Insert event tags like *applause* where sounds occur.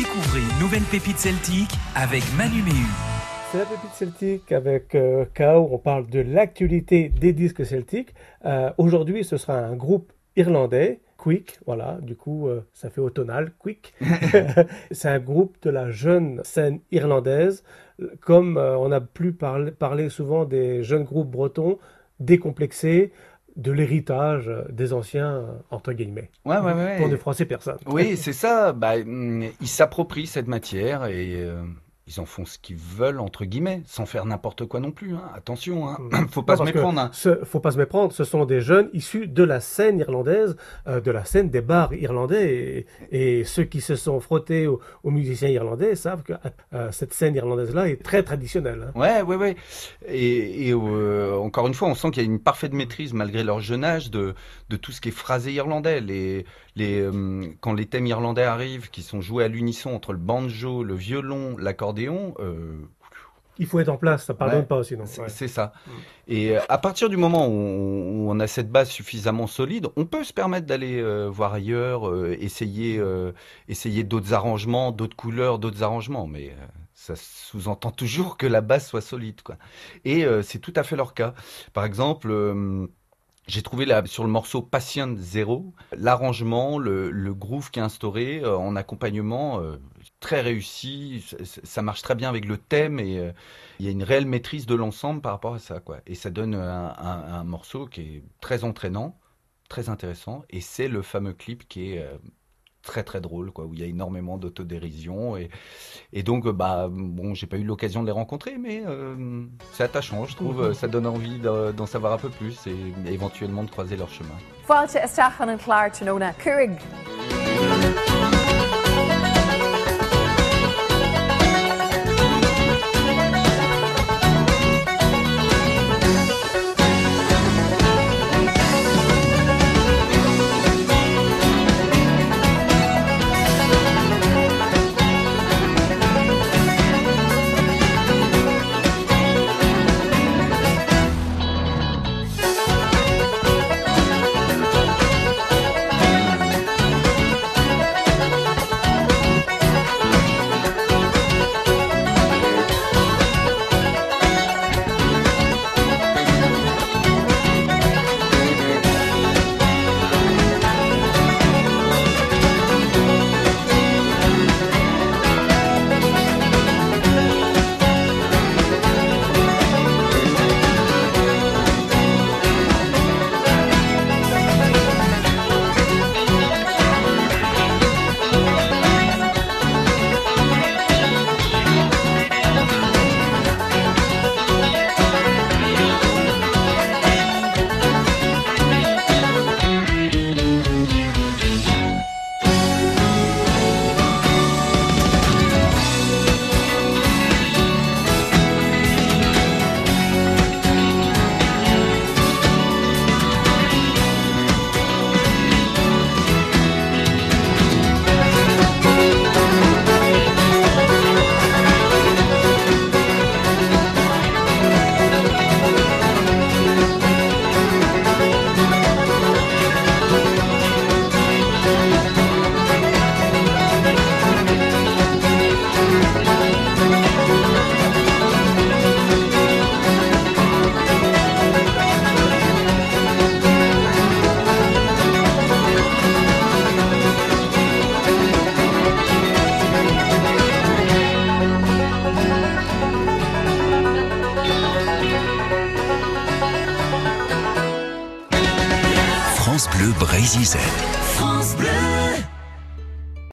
Découvrez une nouvelle pépite celtique avec Manu Méhu. C'est la pépite celtique avec euh, Kao. On parle de l'actualité des disques celtiques. Euh, Aujourd'hui, ce sera un groupe irlandais, Quick. Voilà, du coup, euh, ça fait automnal, Quick. *laughs* c'est un groupe de la jeune scène irlandaise. Comme euh, on a plus parlé, parlé souvent des jeunes groupes bretons décomplexés, de l'héritage des anciens, entre guillemets. Ouais, ouais, ouais. Pour ne froisser personne. Oui, c'est ça. Bah, hum, ils s'approprient cette matière et euh, ils en font ce qu'ils veulent, entre guillemets, sans faire n'importe quoi non plus. hein. Attention, hein. *clears throat* faut pas Non, se méprendre. hein. Ce, faut pas se méprendre, ce sont des jeunes issus de la scène irlandaise, euh, de la scène des bars irlandais. Et, et ceux qui se sont frottés aux, aux musiciens irlandais savent que euh, cette scène irlandaise-là est très traditionnelle. hein. Ouais, ouais, ouais. Et, et, euh, encore une fois, on sent qu'il y a une parfaite maîtrise, malgré leur jeune âge, de, de tout ce qui est phrasé irlandais. Les, les, quand les thèmes irlandais arrivent, qui sont joués à l'unisson entre le banjo, le violon, l'accordéon, euh, Il faut être en place, ça pardonne Ouais, pas sinon. c'est Ouais. c'est ça. Et euh, à partir du moment où on, où on a cette base suffisamment solide, on peut se permettre d'aller euh, voir ailleurs, euh, essayer, euh, essayer d'autres arrangements, d'autres couleurs, d'autres arrangements. Mais ça sous-entend toujours que la base soit solide, quoi. Et c'est tout à fait leur cas. Par exemple, j'ai trouvé sur le morceau Patient Zero, l'arrangement, le, groove qui est instauré euh, en accompagnement, euh, très réussi. Ça, marche très bien avec le thème et euh, il y a une réelle maîtrise de l'ensemble par rapport à ça, quoi. Et ça donne un, morceau qui est très entraînant, très intéressant. Et c'est le fameux clip qui est très très drôle, quoi, où il y a énormément d'autodérision. Et, et donc, euh, bah, bon, j'ai pas eu l'occasion de les rencontrer, mais euh, c'est attachant, je trouve. Mhm. Ça donne envie de- d'en savoir un peu plus et éventuellement de croiser leur chemin. Bleu Brésil. France Bleu.